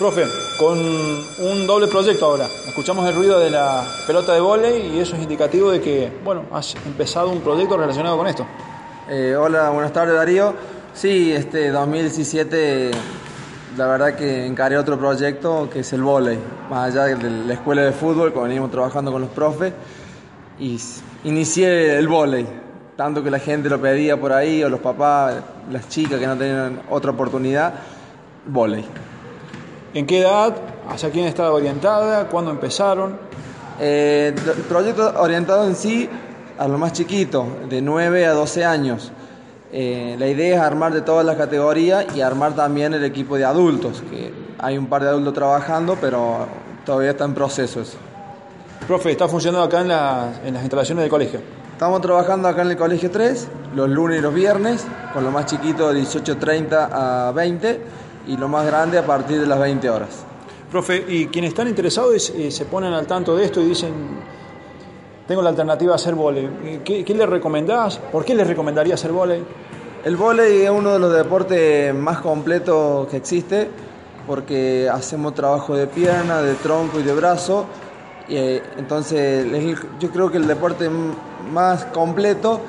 Profe, con un doble proyecto ahora. Escuchamos el ruido de la pelota de vóley y eso es indicativo de que, bueno, has empezado un proyecto relacionado con esto. Eh, hola, buenas tardes Darío. Sí, este 2017 la verdad que encaré otro proyecto que es el vóley, más allá de la escuela de fútbol, como venimos trabajando con los profes, y inicié el vóley, tanto que la gente lo pedía por ahí, o los papás, las chicas que no tenían otra oportunidad, vóley. ¿En qué edad? ¿Hacia quién estaba orientada? ¿Cuándo empezaron? Eh, el proyecto orientado en sí a lo más chiquito, de 9 a 12 años. Eh, la idea es armar de todas las categorías y armar también el equipo de adultos, que hay un par de adultos trabajando, pero todavía está en proceso eso. Profe, ¿está funcionando acá en, en las instalaciones del colegio? Estamos trabajando acá en el colegio 3, los lunes y los viernes, con lo más chiquito de 18.30 a 20 y lo más grande a partir de las 20 horas. Profe, y quienes están interesados eh, se ponen al tanto de esto y dicen, tengo la alternativa a hacer volei. Eh, ¿Qué, ¿Qué, les recomendás? ¿Por qué les recomendaría hacer volei? El volei es uno de los deportes más completos que existe porque hacemos trabajo de pierna, de tronco y de brazo. Y, eh, entonces yo creo que el deporte más completo,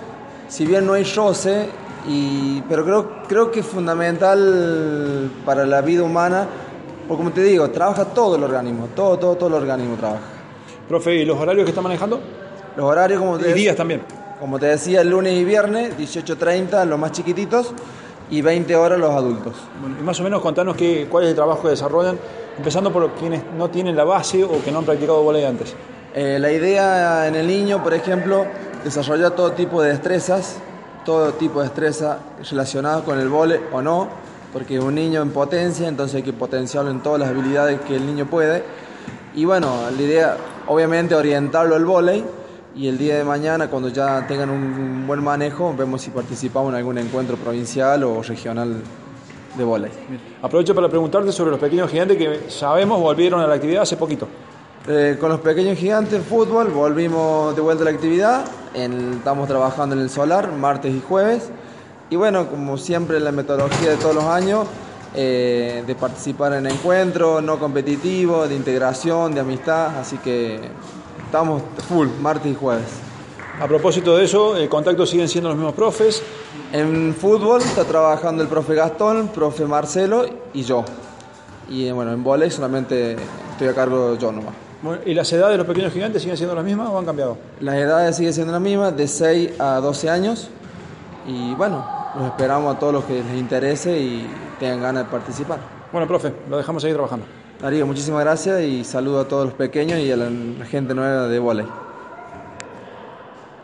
si bien no hay roce, y, pero creo, creo que es fundamental para la vida humana, porque como te digo, trabaja todo el organismo, todo, todo, todo el organismo trabaja. Profe, ¿y los horarios que está manejando? Los horarios como te Y días también. Como te decía, el lunes y viernes, 18.30 los más chiquititos y 20 horas los adultos. Bueno, y más o menos contanos qué, cuál es el trabajo que desarrollan, empezando por quienes no tienen la base o que no han practicado volei antes. Eh, la idea en el niño, por ejemplo, desarrollar todo tipo de destrezas, todo tipo de destreza relacionadas con el vole o no, porque es un niño en potencia, entonces hay que potenciarlo en todas las habilidades que el niño puede. Y bueno, la idea, obviamente, orientarlo al volei y el día de mañana, cuando ya tengan un buen manejo, vemos si participamos en algún encuentro provincial o regional de volei. Aprovecho para preguntarte sobre los pequeños gigantes que sabemos volvieron a la actividad hace poquito. Eh, con los pequeños gigantes fútbol volvimos de vuelta a la actividad, en, estamos trabajando en el solar martes y jueves y bueno, como siempre la metodología de todos los años, eh, de participar en encuentros no competitivos, de integración, de amistad, así que estamos full martes y jueves. A propósito de eso, ¿el contacto siguen siendo los mismos profes? En fútbol está trabajando el profe Gastón, profe Marcelo y yo. Y bueno, en volei solamente estoy a cargo yo nomás. ¿Y las edades de los pequeños gigantes siguen siendo las mismas o han cambiado? Las edades siguen siendo las mismas, de 6 a 12 años. Y bueno, los esperamos a todos los que les interese y tengan ganas de participar. Bueno, profe, lo dejamos seguir trabajando. Darío, muchísimas gracias y saludo a todos los pequeños y a la, gente nueva de volei.